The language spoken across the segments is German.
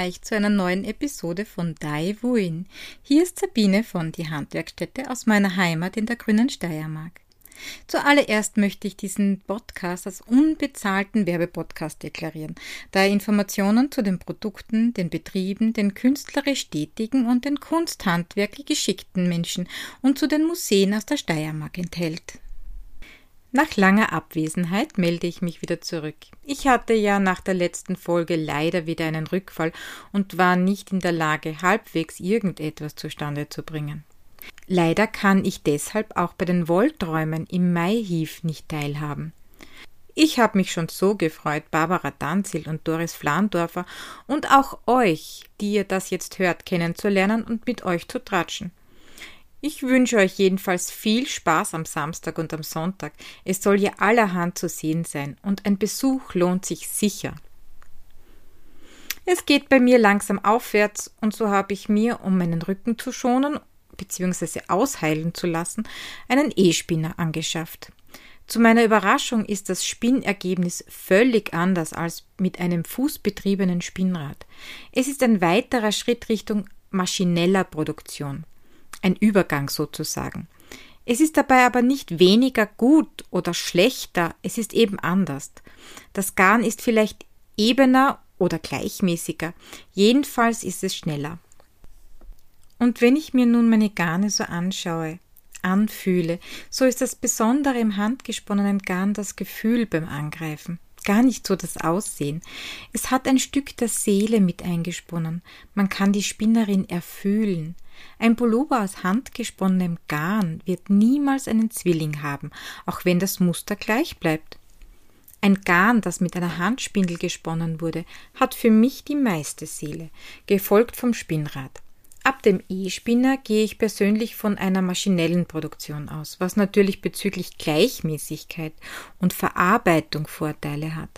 Grüß euch zu einer neuen Episode von Dai Wuin. Hier ist Sabine von Die Handwerkstätte aus meiner Heimat in der grünen Steiermark. Zuallererst möchte ich diesen Podcast als unbezahlten Werbepodcast deklarieren, da er Informationen zu den Produkten, den Betrieben, den künstlerisch tätigen und den kunsthandwerklich geschickten Menschen und zu den Museen aus der Steiermark enthält. Nach langer Abwesenheit melde ich mich wieder zurück. Ich hatte ja nach der letzten Folge leider wieder einen Rückfall und war nicht in der Lage, halbwegs irgendetwas zustande zu bringen. Leider kann ich deshalb auch bei den Wollträumen im Maihief nicht teilhaben. Ich habe mich schon so gefreut, Barbara Danzil und Doris Flandorfer und auch euch, die ihr das jetzt hört, kennenzulernen und mit euch zu tratschen. Ich wünsche euch jedenfalls viel Spaß am Samstag und am Sonntag. Es soll ja allerhand zu sehen sein und ein Besuch lohnt sich sicher. Es geht bei mir langsam aufwärts und so habe ich mir, um meinen Rücken zu schonen bzw. ausheilen zu lassen, einen E-Spinner angeschafft. Zu meiner Überraschung ist das Spinnergebnis völlig anders als mit einem fußbetriebenen Spinnrad. Es ist ein weiterer Schritt Richtung maschineller Produktion ein Übergang sozusagen. Es ist dabei aber nicht weniger gut oder schlechter, es ist eben anders. Das Garn ist vielleicht ebener oder gleichmäßiger, jedenfalls ist es schneller. Und wenn ich mir nun meine Garne so anschaue, anfühle, so ist das Besondere im handgesponnenen Garn das Gefühl beim Angreifen gar nicht so das Aussehen. Es hat ein Stück der Seele mit eingesponnen. Man kann die Spinnerin erfühlen. Ein Pullover aus handgesponnenem Garn wird niemals einen Zwilling haben, auch wenn das Muster gleich bleibt. Ein Garn, das mit einer Handspindel gesponnen wurde, hat für mich die meiste Seele, gefolgt vom Spinnrad. Ab dem E-Spinner gehe ich persönlich von einer maschinellen Produktion aus, was natürlich bezüglich Gleichmäßigkeit und Verarbeitung Vorteile hat.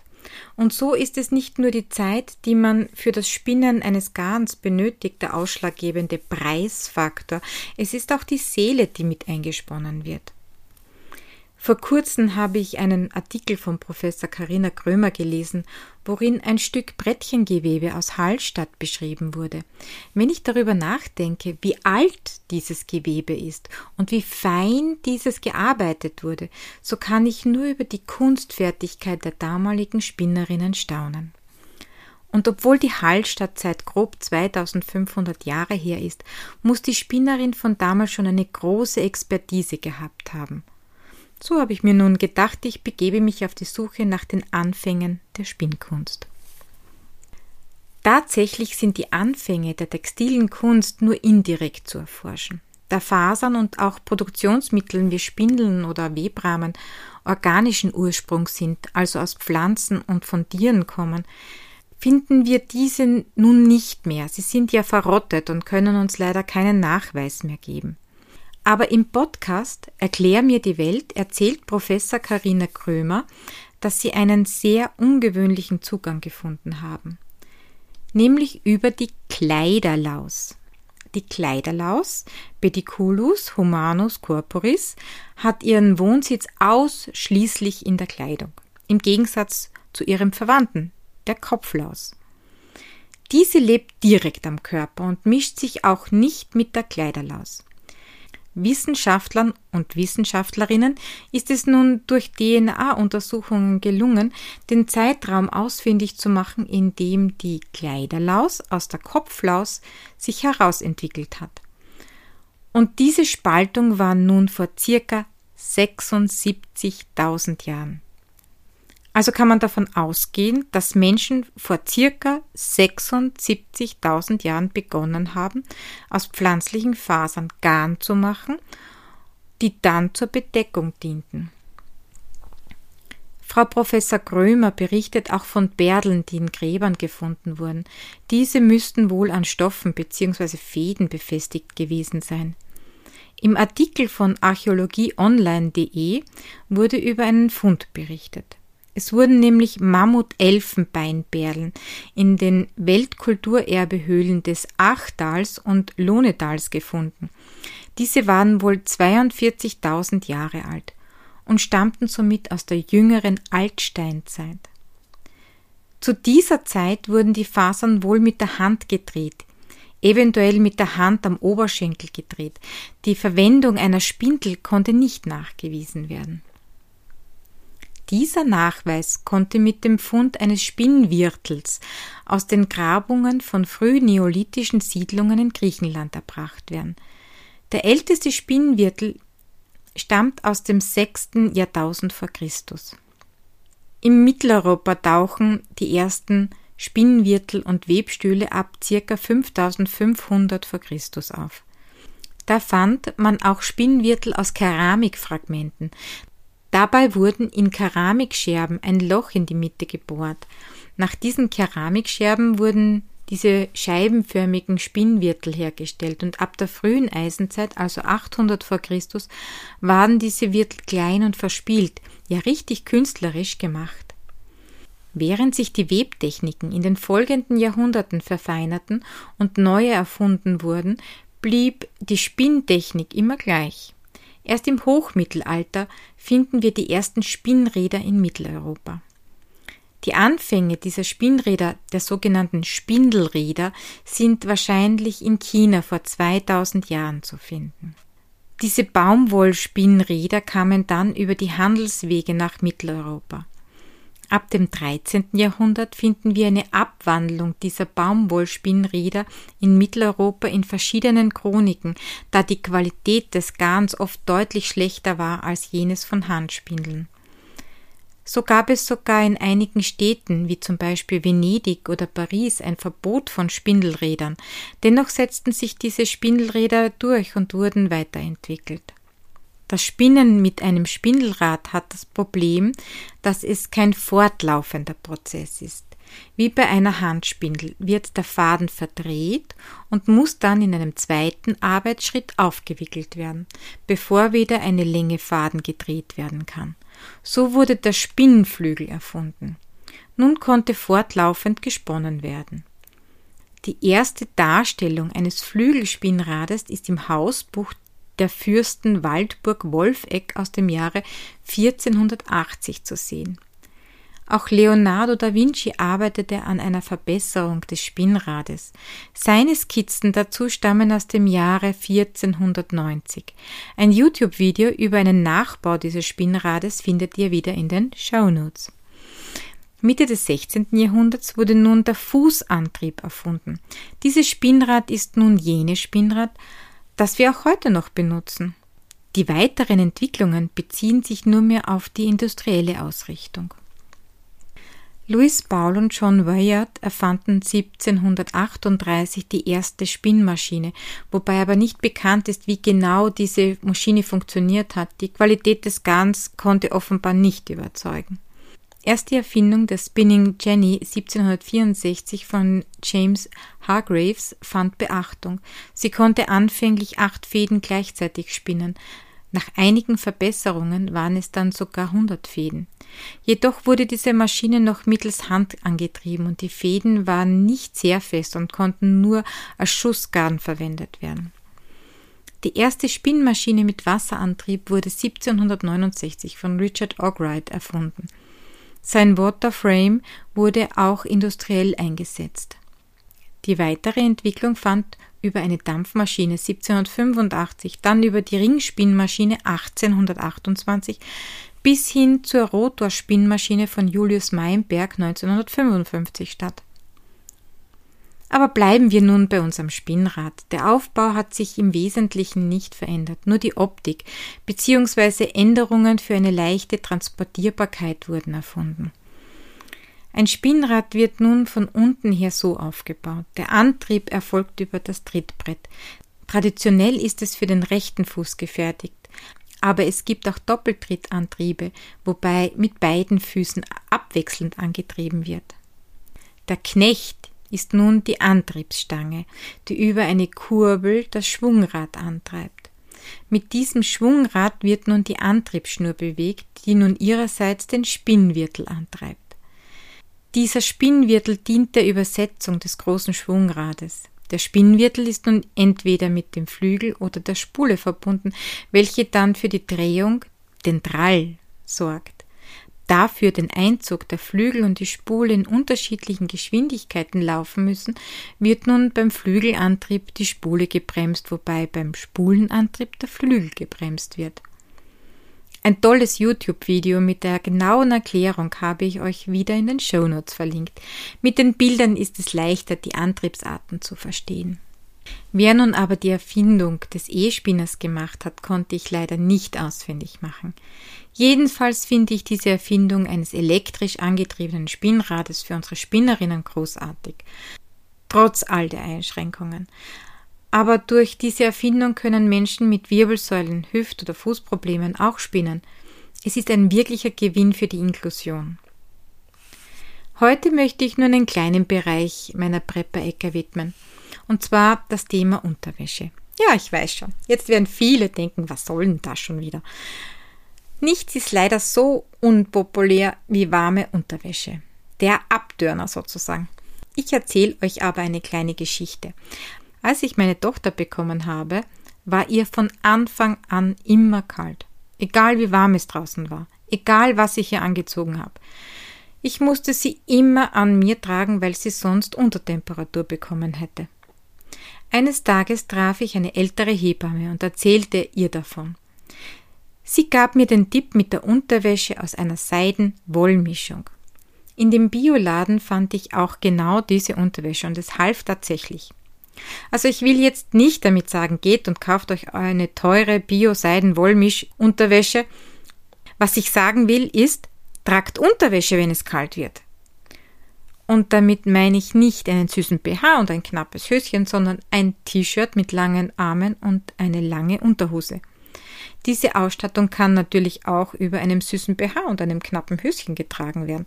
Und so ist es nicht nur die Zeit, die man für das Spinnen eines Garns benötigt, der ausschlaggebende Preisfaktor, es ist auch die Seele, die mit eingesponnen wird. Vor kurzem habe ich einen Artikel von Professor Karina Krömer gelesen, worin ein Stück Brettchengewebe aus Hallstatt beschrieben wurde. Wenn ich darüber nachdenke, wie alt dieses Gewebe ist und wie fein dieses gearbeitet wurde, so kann ich nur über die Kunstfertigkeit der damaligen Spinnerinnen staunen. Und obwohl die Hallstatt seit grob 2500 Jahre her ist, muss die Spinnerin von damals schon eine große Expertise gehabt haben. So habe ich mir nun gedacht, ich begebe mich auf die Suche nach den Anfängen der Spinnkunst. Tatsächlich sind die Anfänge der textilen Kunst nur indirekt zu erforschen. Da Fasern und auch Produktionsmitteln wie Spindeln oder Webrahmen organischen Ursprungs sind, also aus Pflanzen und von Tieren kommen, finden wir diese nun nicht mehr. Sie sind ja verrottet und können uns leider keinen Nachweis mehr geben. Aber im Podcast Erklär mir die Welt erzählt Professor Karina Krömer, dass sie einen sehr ungewöhnlichen Zugang gefunden haben, nämlich über die Kleiderlaus. Die Kleiderlaus, Pediculus humanus corporis, hat ihren Wohnsitz ausschließlich in der Kleidung, im Gegensatz zu ihrem Verwandten, der Kopflaus. Diese lebt direkt am Körper und mischt sich auch nicht mit der Kleiderlaus. Wissenschaftlern und Wissenschaftlerinnen ist es nun durch DNA-Untersuchungen gelungen, den Zeitraum ausfindig zu machen, in dem die Kleiderlaus aus der Kopflaus sich herausentwickelt hat. Und diese Spaltung war nun vor circa 76.000 Jahren. Also kann man davon ausgehen, dass Menschen vor circa 76.000 Jahren begonnen haben, aus pflanzlichen Fasern Garn zu machen, die dann zur Bedeckung dienten. Frau Professor Grömer berichtet auch von Berdeln, die in Gräbern gefunden wurden. Diese müssten wohl an Stoffen bzw. Fäden befestigt gewesen sein. Im Artikel von archäologieonline.de wurde über einen Fund berichtet. Es wurden nämlich Mammut-Elfenbeinperlen in den Weltkulturerbehöhlen des Achtals und Lohnedals gefunden. Diese waren wohl 42.000 Jahre alt und stammten somit aus der jüngeren Altsteinzeit. Zu dieser Zeit wurden die Fasern wohl mit der Hand gedreht, eventuell mit der Hand am Oberschenkel gedreht. Die Verwendung einer Spindel konnte nicht nachgewiesen werden. Dieser Nachweis konnte mit dem Fund eines Spinnwirtels aus den Grabungen von frühneolithischen Siedlungen in Griechenland erbracht werden. Der älteste Spinnwirtel stammt aus dem sechsten Jahrtausend vor Christus. Im Mitteleuropa tauchen die ersten Spinnwirtel und Webstühle ab ca. 5500 vor Christus auf. Da fand man auch Spinnwirtel aus Keramikfragmenten. Dabei wurden in Keramikscherben ein Loch in die Mitte gebohrt. Nach diesen Keramikscherben wurden diese scheibenförmigen Spinnwirtel hergestellt und ab der frühen Eisenzeit, also 800 vor Christus, waren diese Wirtel klein und verspielt, ja richtig künstlerisch gemacht. Während sich die Webtechniken in den folgenden Jahrhunderten verfeinerten und neue erfunden wurden, blieb die Spinntechnik immer gleich. Erst im Hochmittelalter finden wir die ersten Spinnräder in Mitteleuropa. Die Anfänge dieser Spinnräder, der sogenannten Spindelräder, sind wahrscheinlich in China vor 2000 Jahren zu finden. Diese Baumwollspinnräder kamen dann über die Handelswege nach Mitteleuropa. Ab dem 13. Jahrhundert finden wir eine Abwandlung dieser Baumwollspinnräder in Mitteleuropa in verschiedenen Chroniken, da die Qualität des Garns oft deutlich schlechter war als jenes von Handspindeln. So gab es sogar in einigen Städten, wie zum Beispiel Venedig oder Paris, ein Verbot von Spindelrädern. Dennoch setzten sich diese Spindelräder durch und wurden weiterentwickelt. Das Spinnen mit einem Spindelrad hat das Problem, dass es kein fortlaufender Prozess ist. Wie bei einer Handspindel wird der Faden verdreht und muss dann in einem zweiten Arbeitsschritt aufgewickelt werden, bevor wieder eine Länge Faden gedreht werden kann. So wurde der Spinnenflügel erfunden. Nun konnte fortlaufend gesponnen werden. Die erste Darstellung eines Flügelspinnrades ist im Hausbuch der Fürsten Waldburg Wolfegg aus dem Jahre 1480 zu sehen. Auch Leonardo da Vinci arbeitete an einer Verbesserung des Spinnrades. Seine Skizzen dazu stammen aus dem Jahre 1490. Ein YouTube-Video über einen Nachbau dieses Spinnrades findet ihr wieder in den Shownotes. Mitte des 16. Jahrhunderts wurde nun der Fußantrieb erfunden. Dieses Spinnrad ist nun jenes Spinnrad, das wir auch heute noch benutzen. Die weiteren Entwicklungen beziehen sich nur mehr auf die industrielle Ausrichtung. Louis Paul und John Wyatt erfanden 1738 die erste Spinnmaschine, wobei aber nicht bekannt ist, wie genau diese Maschine funktioniert hat. Die Qualität des Garns konnte offenbar nicht überzeugen. Erst die Erfindung der Spinning Jenny 1764 von James Hargreaves fand Beachtung. Sie konnte anfänglich acht Fäden gleichzeitig spinnen. Nach einigen Verbesserungen waren es dann sogar 100 Fäden. Jedoch wurde diese Maschine noch mittels Hand angetrieben und die Fäden waren nicht sehr fest und konnten nur als Schussgarn verwendet werden. Die erste Spinnmaschine mit Wasserantrieb wurde 1769 von Richard Arkwright erfunden. Sein Waterframe wurde auch industriell eingesetzt. Die weitere Entwicklung fand über eine Dampfmaschine 1785, dann über die Ringspinnmaschine 1828 bis hin zur Rotorspinnmaschine von Julius Meinberg 1955 statt. Aber bleiben wir nun bei unserem Spinnrad. Der Aufbau hat sich im Wesentlichen nicht verändert, nur die Optik bzw. Änderungen für eine leichte Transportierbarkeit wurden erfunden. Ein Spinnrad wird nun von unten her so aufgebaut. Der Antrieb erfolgt über das Trittbrett. Traditionell ist es für den rechten Fuß gefertigt, aber es gibt auch Doppeltrittantriebe, wobei mit beiden Füßen abwechselnd angetrieben wird. Der Knecht ist nun die Antriebsstange, die über eine Kurbel das Schwungrad antreibt. Mit diesem Schwungrad wird nun die Antriebsschnur bewegt, die nun ihrerseits den Spinnwirtel antreibt. Dieser Spinnwirtel dient der Übersetzung des großen Schwungrades. Der Spinnwirtel ist nun entweder mit dem Flügel oder der Spule verbunden, welche dann für die Drehung, den Drall, sorgt. Dafür den Einzug der Flügel und die Spule in unterschiedlichen Geschwindigkeiten laufen müssen, wird nun beim Flügelantrieb die Spule gebremst, wobei beim Spulenantrieb der Flügel gebremst wird. Ein tolles YouTube-Video mit der genauen Erklärung habe ich euch wieder in den Shownotes verlinkt. Mit den Bildern ist es leichter, die Antriebsarten zu verstehen. Wer nun aber die Erfindung des E-Spinners gemacht hat, konnte ich leider nicht ausfindig machen. Jedenfalls finde ich diese Erfindung eines elektrisch angetriebenen Spinnrades für unsere Spinnerinnen großartig. Trotz all der Einschränkungen. Aber durch diese Erfindung können Menschen mit Wirbelsäulen, Hüft- oder Fußproblemen auch spinnen. Es ist ein wirklicher Gewinn für die Inklusion. Heute möchte ich nur einen kleinen Bereich meiner Prepper-Ecke widmen. Und zwar das Thema Unterwäsche. Ja, ich weiß schon. Jetzt werden viele denken, was soll denn das schon wieder? Nichts ist leider so unpopulär wie warme Unterwäsche. Der Abtörner sozusagen. Ich erzähle euch aber eine kleine Geschichte. Als ich meine Tochter bekommen habe, war ihr von Anfang an immer kalt. Egal wie warm es draußen war. Egal was ich ihr angezogen habe. Ich musste sie immer an mir tragen, weil sie sonst Untertemperatur bekommen hätte. Eines Tages traf ich eine ältere Hebamme und erzählte ihr davon. Sie gab mir den Tipp mit der Unterwäsche aus einer Seiden-Wollmischung. In dem Bioladen fand ich auch genau diese Unterwäsche und es half tatsächlich. Also ich will jetzt nicht damit sagen, geht und kauft euch eine teure Bio-Seiden-Wollmisch-Unterwäsche. Was ich sagen will ist, tragt Unterwäsche, wenn es kalt wird. Und damit meine ich nicht einen süßen BH und ein knappes Höschen, sondern ein T-Shirt mit langen Armen und eine lange Unterhose. Diese Ausstattung kann natürlich auch über einem süßen BH und einem knappen Höschen getragen werden.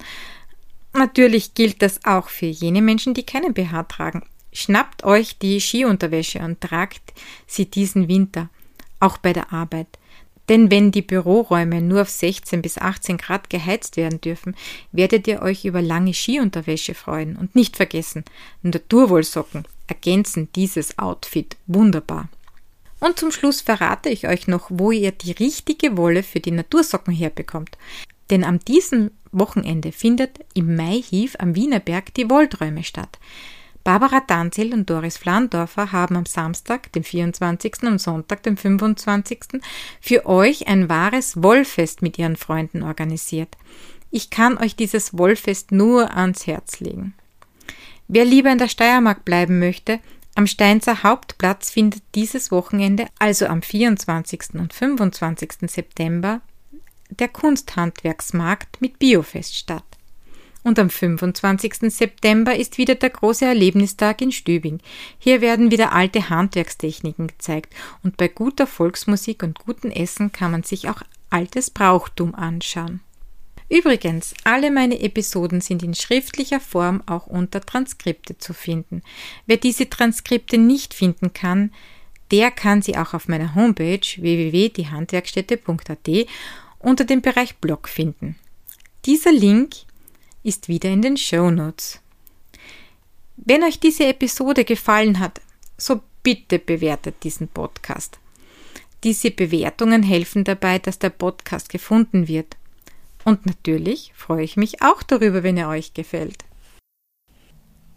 Natürlich gilt das auch für jene Menschen, die keinen BH tragen. Schnappt euch die Skiunterwäsche und tragt sie diesen Winter, auch bei der Arbeit. Denn wenn die Büroräume nur auf 16 bis 18 Grad geheizt werden dürfen, werdet ihr euch über lange Skiunterwäsche freuen. Und nicht vergessen, Naturwollsocken ergänzen dieses Outfit wunderbar. Und zum Schluss verrate ich euch noch, wo ihr die richtige Wolle für die Natursocken herbekommt. Denn am diesem Wochenende findet im Maihief am Wienerberg die Wollträume statt. Barbara Danzel und Doris Flandorfer haben am Samstag, dem 24. und Sonntag, dem 25. für euch ein wahres Wollfest mit ihren Freunden organisiert. Ich kann euch dieses Wollfest nur ans Herz legen. Wer lieber in der Steiermark bleiben möchte, am Steinzer Hauptplatz findet dieses Wochenende, also am 24. und 25. September, der Kunsthandwerksmarkt mit Biofest statt. Und am 25. September ist wieder der große Erlebnistag in Stübing. Hier werden wieder alte Handwerkstechniken gezeigt und bei guter Volksmusik und gutem Essen kann man sich auch altes Brauchtum anschauen. Übrigens, alle meine Episoden sind in schriftlicher Form auch unter Transkripte zu finden. Wer diese Transkripte nicht finden kann, der kann sie auch auf meiner Homepage www.diehandwerkstätte.at unter dem Bereich Blog finden. Dieser Link ist wieder in den Show Notes. Wenn euch diese Episode gefallen hat, so bitte bewertet diesen Podcast. Diese Bewertungen helfen dabei, dass der Podcast gefunden wird. Und natürlich freue ich mich auch darüber, wenn er euch gefällt.